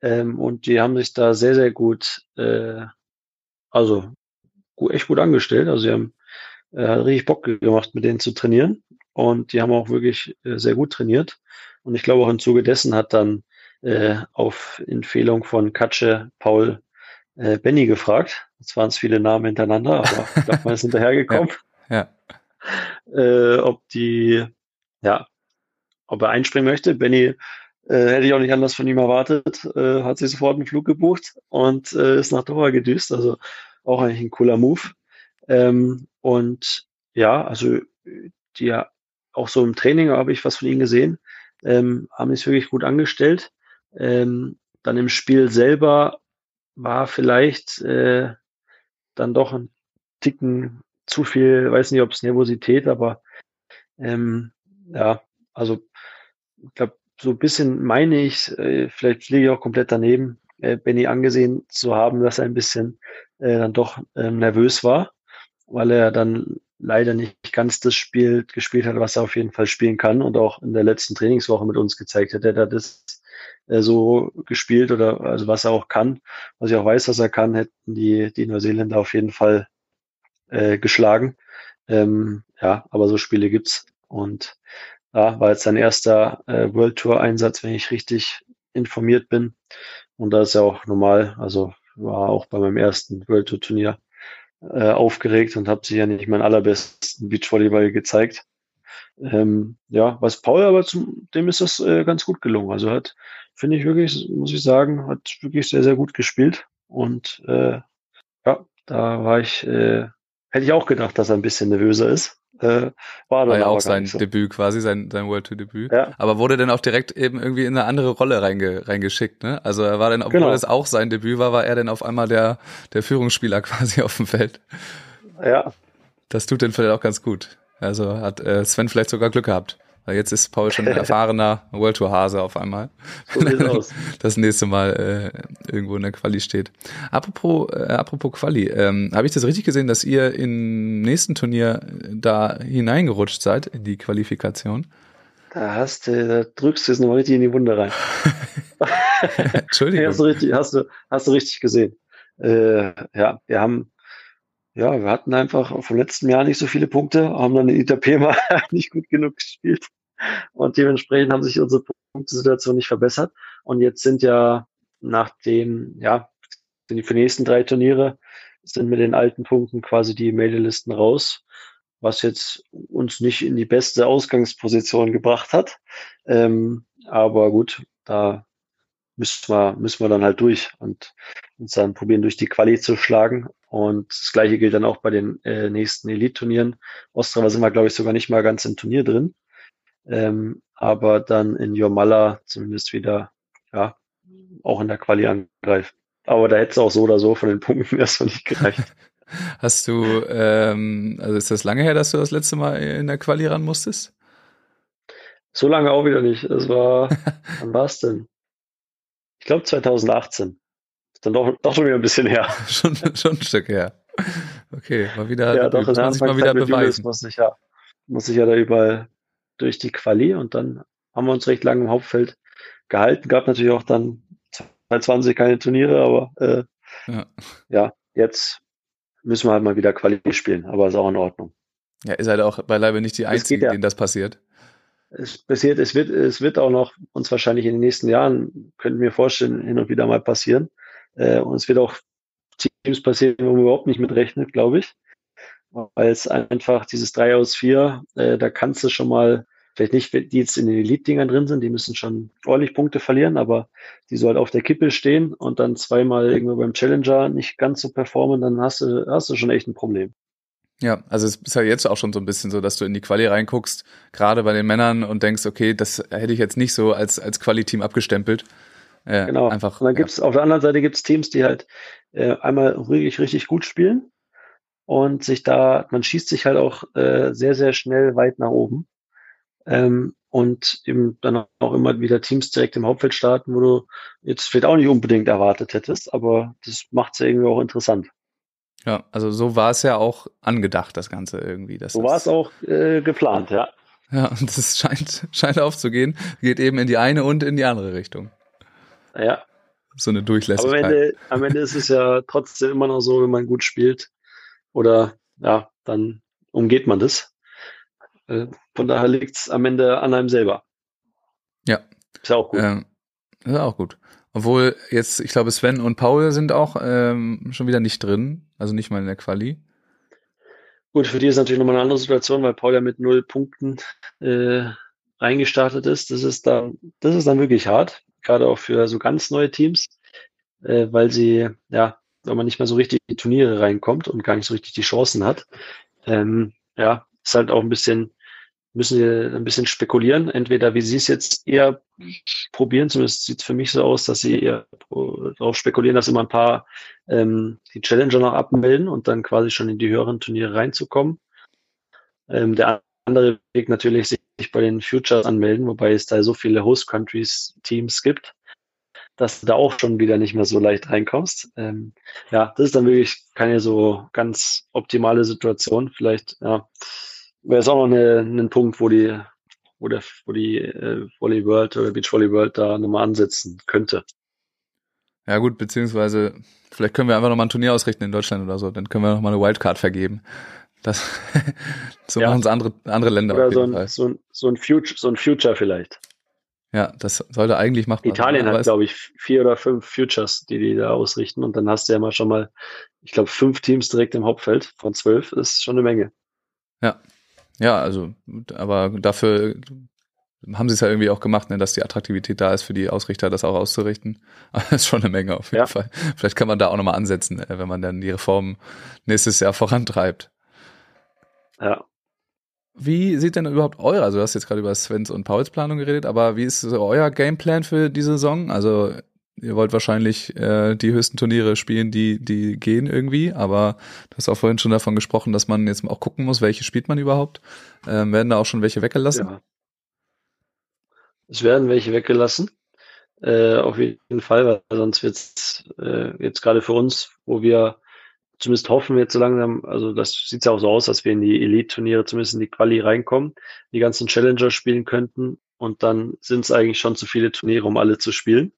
Ähm, und die haben sich da sehr, sehr gut, äh, also echt gut angestellt. Also sie haben äh, richtig Bock gemacht, mit denen zu trainieren. Und die haben auch wirklich äh, sehr gut trainiert. Und ich glaube auch im Zuge dessen hat dann äh, auf Empfehlung von Katsche Paul äh, Benny gefragt. Jetzt waren es viele Namen hintereinander, aber ich glaube, man ist hinterhergekommen. Ja. Äh, ob die, ja, ob er einspringen möchte. Benny äh, hätte ich auch nicht anders von ihm erwartet, äh, hat sich sofort einen Flug gebucht und äh, ist nach Doha gedüst. Also auch eigentlich ein cooler Move. Ähm, und ja, also die auch so im Training habe ich was von ihnen gesehen, ähm, haben sich wirklich gut angestellt. Ähm, dann im Spiel selber war vielleicht äh, dann doch ein Ticken zu viel, weiß nicht, ob es Nervosität, aber ähm, ja, also ich glaube, so ein bisschen meine ich, äh, vielleicht liege ich auch komplett daneben, äh, Benny angesehen zu haben, dass er ein bisschen äh, dann doch ähm, nervös war, weil er dann leider nicht ganz das Spiel gespielt hat, was er auf jeden Fall spielen kann und auch in der letzten Trainingswoche mit uns gezeigt hat. Er hat das so gespielt oder also was er auch kann, was ich auch weiß, was er kann, hätten die, die Neuseeländer auf jeden Fall äh, geschlagen. Ähm, ja, aber so Spiele gibt's und ja, war jetzt sein erster äh, World Tour Einsatz, wenn ich richtig informiert bin. Und das ist ja auch normal. Also war auch bei meinem ersten World Tour Turnier äh, aufgeregt und habe sich ja nicht meinen allerbesten Beachvolleyball gezeigt. Ähm, ja, was Paul aber zum, dem ist das äh, ganz gut gelungen. Also hat, finde ich wirklich, muss ich sagen, hat wirklich sehr, sehr gut gespielt. Und äh, ja, da war ich, äh, hätte ich auch gedacht, dass er ein bisschen nervöser ist. Äh, war, war ja auch sein so. Debüt quasi, sein, sein World Tour Debüt. Ja. Aber wurde dann auch direkt eben irgendwie in eine andere Rolle reinge, reingeschickt, ne? Also er war dann, obwohl genau. es auch sein Debüt war, war er dann auf einmal der, der Führungsspieler quasi auf dem Feld. Ja. Das tut dann vielleicht auch ganz gut. Also hat äh, Sven vielleicht sogar Glück gehabt. Weil jetzt ist Paul schon ein erfahrener World Tour Hase auf einmal. So das nächste Mal äh, irgendwo in der Quali steht. Apropos, äh, apropos Quali, ähm, habe ich das richtig gesehen, dass ihr im nächsten Turnier da hineingerutscht seid in die Qualifikation? Da hast du, da drückst du jetzt noch richtig in die Wunde rein. Entschuldigung. hast, du richtig, hast, du, hast du richtig gesehen. Äh, ja, wir haben ja, wir hatten einfach vom letzten Jahr nicht so viele Punkte, haben dann in Itapema nicht gut genug gespielt. Und dementsprechend haben sich unsere Punktesituation nicht verbessert. Und jetzt sind ja nach dem, ja, für die nächsten drei Turniere sind mit den alten Punkten quasi die Meldelisten raus, was jetzt uns nicht in die beste Ausgangsposition gebracht hat. Ähm, aber gut, da müssen wir, müssen wir dann halt durch und uns dann probieren, durch die Quali zu schlagen. Und das gleiche gilt dann auch bei den äh, nächsten Elite-Turnieren. Ostrava sind wir, glaube ich, sogar nicht mal ganz im Turnier drin. Ähm, aber dann in Jomala zumindest wieder, ja, auch in der Quali angreifen. Aber da hätte es auch so oder so von den Punkten erstmal nicht gereicht. Hast du, ähm, also ist das lange her, dass du das letzte Mal in der Quali ran musstest? So lange auch wieder nicht. Es war, wann war es denn? Ich glaube 2018. Dann doch, doch schon wieder ein bisschen her. schon, schon ein Stück her. Okay, mal wieder, ja, doch, muss man sich mal wieder beweisen. Muss ich, ja, muss ich ja da überall durch die Quali und dann haben wir uns recht lange im Hauptfeld gehalten. Gab natürlich auch dann 2020 keine Turniere, aber äh, ja. ja, jetzt müssen wir halt mal wieder Quali spielen, aber ist auch in Ordnung. Ja, ist halt auch beileibe nicht die Einzige, ja. denen das passiert es passiert, es wird, es wird auch noch uns wahrscheinlich in den nächsten Jahren, könnten wir vorstellen, hin und wieder mal passieren. Äh, und es wird auch Teams passieren, wo man überhaupt nicht mit rechnet, glaube ich. Weil es einfach dieses 3 aus 4, äh, da kannst du schon mal, vielleicht nicht, die jetzt in den Elite-Dingern drin sind, die müssen schon ordentlich Punkte verlieren, aber die so halt auf der Kippe stehen und dann zweimal irgendwo beim Challenger nicht ganz so performen, dann hast du, hast du schon echt ein Problem. Ja, also es ist ja jetzt auch schon so ein bisschen so, dass du in die Quali reinguckst, gerade bei den Männern und denkst, okay, das hätte ich jetzt nicht so als, als Quali-Team abgestempelt. Äh, genau. Einfach, und dann gibt's auf der anderen Seite gibt's Teams, die halt äh, einmal richtig, richtig gut spielen und sich da, man schießt sich halt auch äh, sehr, sehr schnell weit nach oben. Ähm, und eben dann auch immer wieder Teams direkt im Hauptfeld starten, wo du jetzt vielleicht auch nicht unbedingt erwartet hättest, aber das macht's ja irgendwie auch interessant. Ja, also so war es ja auch angedacht, das Ganze irgendwie. So war es auch äh, geplant, ja. Ja, und das scheint, scheint aufzugehen. Geht eben in die eine und in die andere Richtung. Ja. so eine Aber am Durchlässigkeit. Ende, am Ende ist es ja trotzdem immer noch so, wenn man gut spielt oder ja, dann umgeht man das. Äh, Von daher liegt es am Ende an einem selber. Ja. Ist ja auch gut. Ähm, ist auch gut. Obwohl jetzt, ich glaube, Sven und Paul sind auch ähm, schon wieder nicht drin, also nicht mal in der Quali. Gut, für die ist natürlich nochmal eine andere Situation, weil Paul ja mit null Punkten äh, reingestartet ist. Das ist dann, das ist dann wirklich hart, gerade auch für so ganz neue Teams, äh, weil sie, ja, wenn man nicht mehr so richtig in die Turniere reinkommt und gar nicht so richtig die Chancen hat, ähm, ja, ist halt auch ein bisschen, müssen sie ein bisschen spekulieren. Entweder wie sie es jetzt eher probieren, zumindest sieht es für mich so aus, dass sie eher darauf spekulieren, dass immer ein paar ähm, die Challenger noch abmelden und dann quasi schon in die höheren Turniere reinzukommen. Ähm, der andere Weg natürlich sich bei den Futures anmelden, wobei es da so viele Host Countries Teams gibt, dass du da auch schon wieder nicht mehr so leicht reinkommst. Ähm, ja, das ist dann wirklich keine so ganz optimale Situation. Vielleicht ja, wäre es auch noch ein Punkt, wo die, wo der, wo die äh, Volley World oder Beach Volley World da nochmal ansetzen könnte. Ja gut, beziehungsweise vielleicht können wir einfach nochmal ein Turnier ausrichten in Deutschland oder so, dann können wir nochmal eine Wildcard vergeben. Das, so Ja. machen es andere, andere Länder Oder so ein, so ein, so ein Future, so ein Future vielleicht. Ja, das sollte eigentlich machbar Italien aber hat, glaube ich, vier oder fünf Futures, die die da ausrichten. Und dann hast du ja mal schon mal, ich glaube, fünf Teams direkt im Hauptfeld von zwölf. Ist schon eine Menge. Ja, also, aber dafür haben sie es ja irgendwie auch gemacht, ne, dass die Attraktivität da ist für die Ausrichter, das auch auszurichten. Aber das ist schon eine Menge auf jeden Ja. Fall. Vielleicht kann man da auch nochmal ansetzen, äh, wenn man dann die Reform nächstes Jahr vorantreibt. Ja. Wie sieht denn überhaupt euer, also du hast jetzt gerade über Svens und Pauls Planung geredet, aber wie ist so euer Gameplan für die Saison? Also ihr wollt wahrscheinlich äh, die höchsten Turniere spielen, die, die gehen irgendwie, aber du hast auch vorhin schon davon gesprochen, dass man jetzt auch gucken muss, welche spielt man überhaupt. Ähm, werden da auch schon welche weggelassen? ja. Es werden welche weggelassen. Äh, auf jeden Fall, weil sonst wird's äh, jetzt gerade für uns, wo wir zumindest hoffen wir jetzt so langsam, also das sieht ja auch so aus, dass wir in die Elite-Turniere zumindest in die Quali reinkommen, die ganzen Challenger spielen könnten und dann sind es eigentlich schon zu viele Turniere, um alle zu spielen.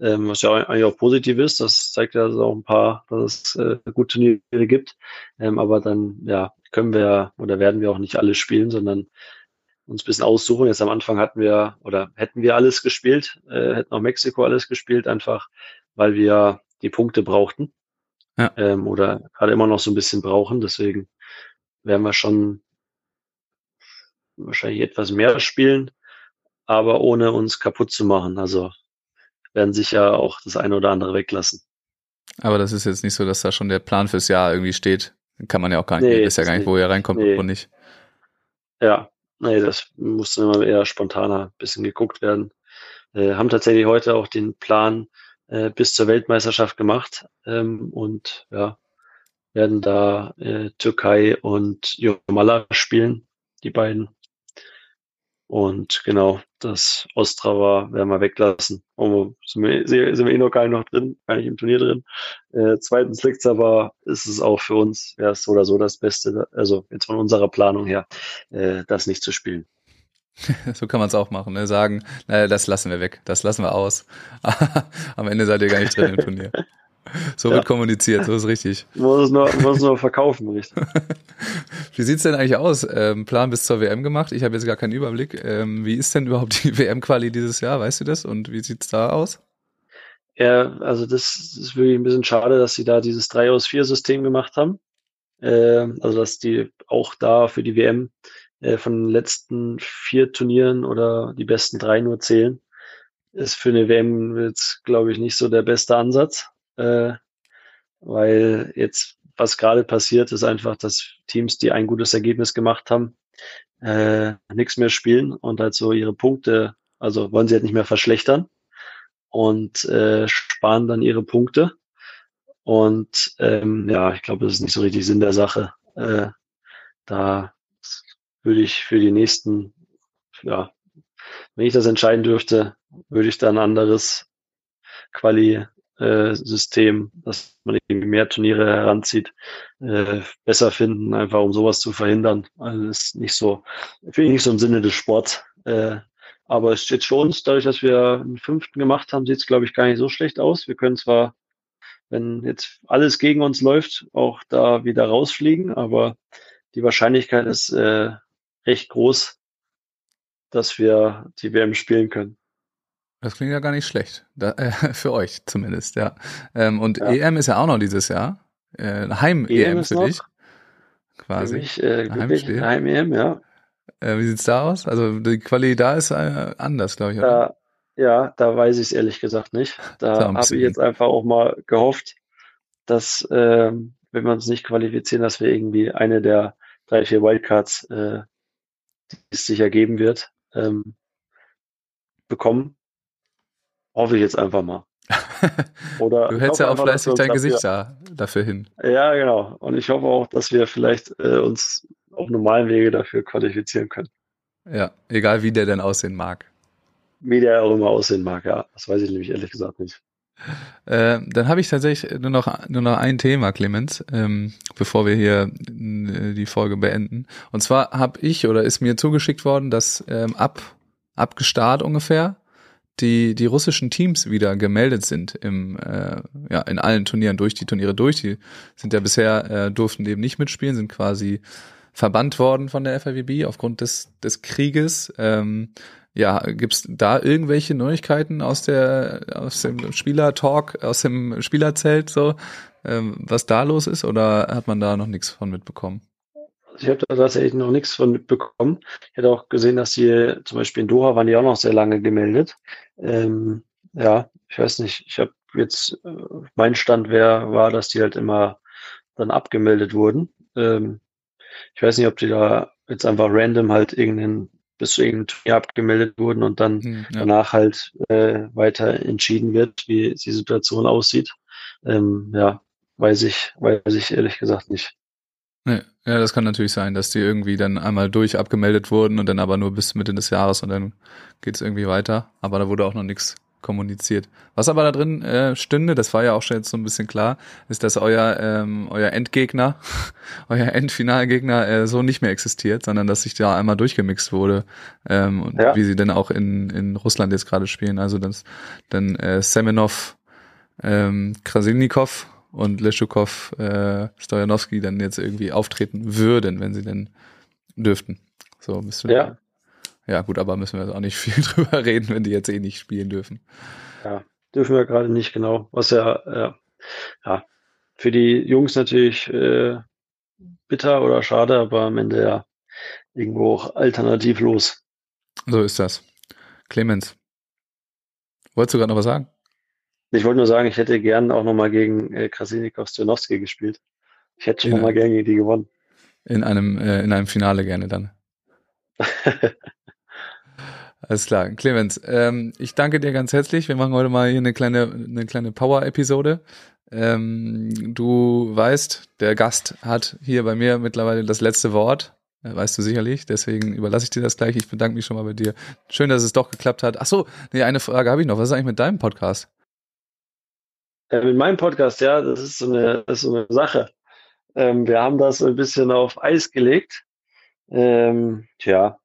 Ähm, was ja eigentlich auch positiv ist, das zeigt ja dass auch ein paar, dass es äh, gute Turniere gibt. Ähm, aber dann ja können wir oder werden wir auch nicht alle spielen, sondern uns ein bisschen aussuchen. Jetzt am Anfang hatten wir oder hätten wir alles gespielt, äh, hätten auch Mexiko alles gespielt, einfach weil wir die Punkte brauchten. Ja. Ähm, oder gerade immer noch so ein bisschen brauchen. Deswegen werden wir schon wahrscheinlich etwas mehr spielen, aber ohne uns kaputt zu machen. Also werden sicher auch das eine oder andere weglassen. Aber das ist jetzt nicht so, dass da schon der Plan fürs Jahr irgendwie steht. Kann man ja auch gar nicht, Nee, wisst ja gar nicht, wo ihr reinkommt Nee. und wo nicht. Ja, nee, das musste immer eher spontaner ein bisschen geguckt werden. Äh, haben tatsächlich heute auch den Plan äh, bis zur Weltmeisterschaft gemacht ähm, und ja, werden da äh, Türkei und Jomala spielen, die beiden. Und genau, das Ostrava werden wir weglassen. Und sind wir, sind wir eh noch gar nicht noch drin, gar nicht im Turnier drin. Äh, zweitens liegt's aber, ist es auch für uns, wäre es so oder so das Beste, also jetzt von unserer Planung her, äh, das nicht zu spielen. So kann man es auch machen, ne? Sagen, naja, das lassen wir weg, das lassen wir aus. Am Ende seid ihr gar nicht drin im Turnier. So Ja. wird kommuniziert, so ist richtig. Muss es nur, muss es nur verkaufen, richtig. Wie sieht's denn eigentlich aus? Ähm, Plan bis zur WM gemacht? Ich habe jetzt gar keinen Überblick. Ähm, wie ist denn überhaupt die WM-Quali dieses Jahr? Weißt du das? Und wie sieht's da aus? Ja, also das ist wirklich ein bisschen schade, dass sie da dieses 3 aus 4 System gemacht haben. Äh, also dass die auch da für die WM äh, von den letzten vier Turnieren oder die besten drei nur zählen. Ist für eine WM jetzt, glaube ich, nicht so der beste Ansatz. Äh, weil jetzt, was gerade passiert, ist einfach, dass Teams, die ein gutes Ergebnis gemacht haben, äh, nichts mehr spielen und halt so ihre Punkte, also wollen sie halt nicht mehr verschlechtern und äh, sparen dann ihre Punkte. Und ähm, ja, ich glaube, das ist nicht so richtig Sinn der Sache. Äh, da würde ich für die nächsten, ja, wenn ich das entscheiden dürfte, würde ich da ein anderes Quali-System, dass man irgendwie mehr Turniere heranzieht, äh, besser finden, einfach um sowas zu verhindern. Also ist nicht so, finde ich nicht so im Sinne des Sports, äh, Aber es steht schon, dadurch, dass wir einen fünften gemacht haben, sieht es, glaube ich, gar nicht so schlecht aus. Wir können zwar, wenn jetzt alles gegen uns läuft, auch da wieder rausfliegen, aber die Wahrscheinlichkeit ist äh, recht groß, dass wir die WM spielen können. Das klingt ja gar nicht schlecht. Da, äh, für euch zumindest, ja. Ähm, und Ja. EM ist ja auch noch dieses Jahr. Äh, Heim-EM ist für noch dich. Quasi. Für mich äh, Heimspiel. Heim-EM, ja. Äh, wie sieht's da aus? Also die Quali da ist äh, anders, glaube ich. Da, ja, da weiß ich es ehrlich gesagt nicht. Da habe ich jetzt einfach auch mal gehofft, dass, ähm, wenn wir uns nicht qualifizieren, dass wir irgendwie eine der drei, vier Wildcards, äh, es sicher geben wird, ähm, bekommen. Hoffe ich jetzt einfach mal. Oder Du hältst ja auch fleißig dein Gesicht da, dafür hin. Ja, genau. Und ich hoffe auch, dass wir vielleicht äh, uns auf normalen Wege dafür qualifizieren können. Ja, egal wie der denn aussehen mag. Wie der auch immer aussehen mag, ja. Das weiß ich nämlich ehrlich gesagt nicht. Äh, dann habe ich tatsächlich nur noch, nur noch ein Thema, Clemens, ähm, bevor wir hier äh, die Folge beenden. Und zwar habe ich oder ist mir zugeschickt worden, dass ähm, ab, ab Gestart ungefähr die, die russischen Teams wieder gemeldet sind im, äh, ja, in allen Turnieren durch die Turniere durch. Die sind ja bisher, äh, durften eben nicht mitspielen, sind quasi verbannt worden von der FIVB aufgrund des, des Krieges. Ähm, ja, gibt's da irgendwelche Neuigkeiten aus der aus dem Spielertalk, aus dem Spielerzelt so, ähm, was da los ist, oder hat man da noch nichts von mitbekommen? Ich habe da tatsächlich noch nichts von mitbekommen. Ich hätte auch gesehen, dass die zum Beispiel in Doha waren die auch noch sehr lange gemeldet. Ähm, ja, ich weiß nicht. Ich habe jetzt äh, mein Stand wär, war, dass die halt immer dann abgemeldet wurden. Ähm, ich weiß nicht, ob die da jetzt einfach random halt irgendeinen bis zu irgendeinem Turnier abgemeldet wurden und dann Hm, ja. danach halt äh, weiter entschieden wird, wie die Situation aussieht. Ähm, ja, weiß ich, weiß ich ehrlich gesagt nicht. Nee, ja, das kann natürlich sein, dass die irgendwie dann einmal durch abgemeldet wurden und dann aber nur bis Mitte des Jahres und dann geht's irgendwie weiter. Aber da wurde auch noch nichts kommuniziert. Was aber da drin äh, stünde, das war ja auch schon jetzt so ein bisschen klar, ist, dass euer ähm, euer Endgegner, euer Endfinalgegner äh, so nicht mehr existiert, sondern dass sich da einmal durchgemixt wurde ähm, und Ja. wie sie dann auch in in Russland jetzt gerade spielen. Also das dann äh, Semenov, ähm, Krasilnikov und Leschukov, äh, Stojanowski dann jetzt irgendwie auftreten würden, wenn sie denn dürften. So müssen wir. Ja. Ja, gut, aber müssen wir jetzt auch nicht viel drüber reden, wenn die jetzt eh nicht spielen dürfen. Dürfen wir gerade nicht genau. Was ja, äh, ja, für die Jungs natürlich äh, bitter oder schade, aber am Ende ja irgendwo auch alternativlos. So ist das. Clemens, wolltest du gerade noch was sagen? Ich wollte nur sagen, ich hätte gern auch nochmal gegen äh, Krasilnikov Stojanowski gespielt. Ich hätte schon Ja. noch mal gern gegen die gewonnen. In einem, äh, in einem Finale gerne dann. Alles klar. Clemens, ähm, ich danke dir ganz herzlich. Wir machen heute mal hier eine kleine, eine kleine Power-Episode. Ähm, du weißt, der Gast hat hier bei mir mittlerweile das letzte Wort. Äh, Weißt du sicherlich, deswegen überlasse ich dir das gleich. Ich bedanke mich schon mal bei dir. Schön, dass es doch geklappt hat. Ach so, nee, eine Frage habe ich noch. Was ist eigentlich mit deinem Podcast? Äh, mit meinem Podcast, ja, das ist so eine, ist so eine Sache. Ähm, wir haben das ein bisschen auf Eis gelegt. Ähm, tja,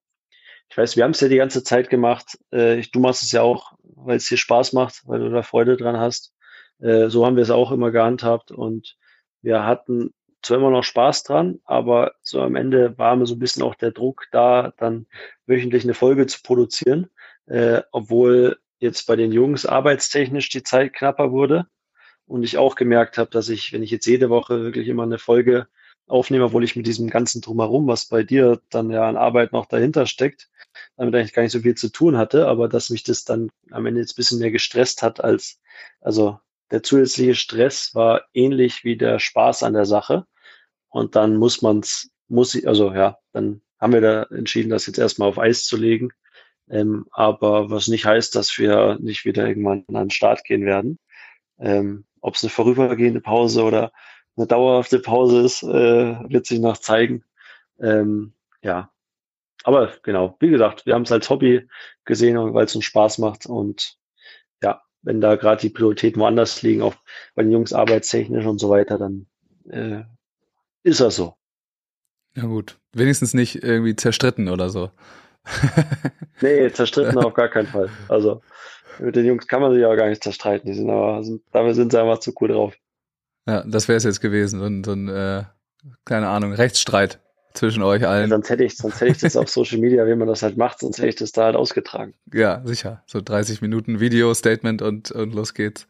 ich weiß, wir haben es ja die ganze Zeit gemacht. Äh, du machst es ja auch, weil es dir Spaß macht, weil du da Freude dran hast. Äh, so haben wir es auch immer gehandhabt und wir hatten zwar immer noch Spaß dran, aber so am Ende war mir so ein bisschen auch der Druck da, dann wöchentlich eine Folge zu produzieren, äh, obwohl jetzt bei den Jungs arbeitstechnisch die Zeit knapper wurde und ich auch gemerkt habe, dass ich, wenn ich jetzt jede Woche wirklich immer eine Folge aufnehme, obwohl ich mit diesem ganzen Drumherum, was bei dir dann ja an Arbeit noch dahinter steckt, damit eigentlich gar nicht so viel zu tun hatte, aber dass mich das dann am Ende jetzt ein bisschen mehr gestresst hat als, also der zusätzliche Stress war ähnlich wie der Spaß an der Sache. Und dann muss man's, muss ich, also ja, dann haben wir da entschieden, das jetzt erstmal auf Eis zu legen. Ähm, aber was nicht heißt, dass wir nicht wieder irgendwann an den Start gehen werden. Ähm, Ob es eine vorübergehende Pause oder eine dauerhafte Pause ist, äh, wird sich noch zeigen. Ähm, ja, aber genau, wie gesagt, wir haben es als Hobby gesehen, weil es uns Spaß macht und ja, wenn da gerade die Prioritäten woanders liegen, auch bei den Jungs arbeitstechnisch und so weiter, dann äh, ist das so. Ja gut, wenigstens nicht irgendwie zerstritten oder so. nee, zerstritten auf gar keinen Fall. Also mit den Jungs kann man sich auch gar nicht zerstreiten. Die sind aber, sind, damit sind sie einfach zu cool drauf. Ja, das wäre es jetzt gewesen, so ein, so ein äh, keine Ahnung, Rechtsstreit zwischen euch allen. Ja, sonst hätte ich, sonst hätte ich das auf Social Media, wie man das halt macht, sonst hätte ich das da halt ausgetragen. Ja, sicher. So 30 Minuten Video, Statement und, und los geht's.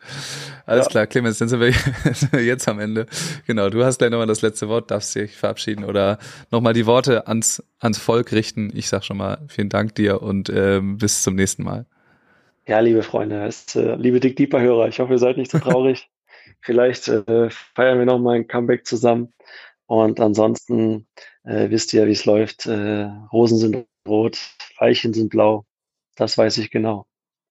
Alles ja. klar, Clemens, dann sind wir jetzt am Ende. Genau, du hast gleich nochmal das letzte Wort, darfst dich verabschieden oder nochmal die Worte ans, ans Volk richten. Ich sag schon mal vielen Dank dir und ähm, bis zum nächsten Mal. Ja, liebe Freunde, ist, äh, liebe Dick Deeper Hörer, ich hoffe, ihr seid nicht so traurig. Vielleicht äh, feiern wir nochmal ein Comeback zusammen. Und ansonsten äh, wisst ihr, wie es läuft. Äh, Rosen sind rot, Veilchen sind blau. Das weiß ich genau.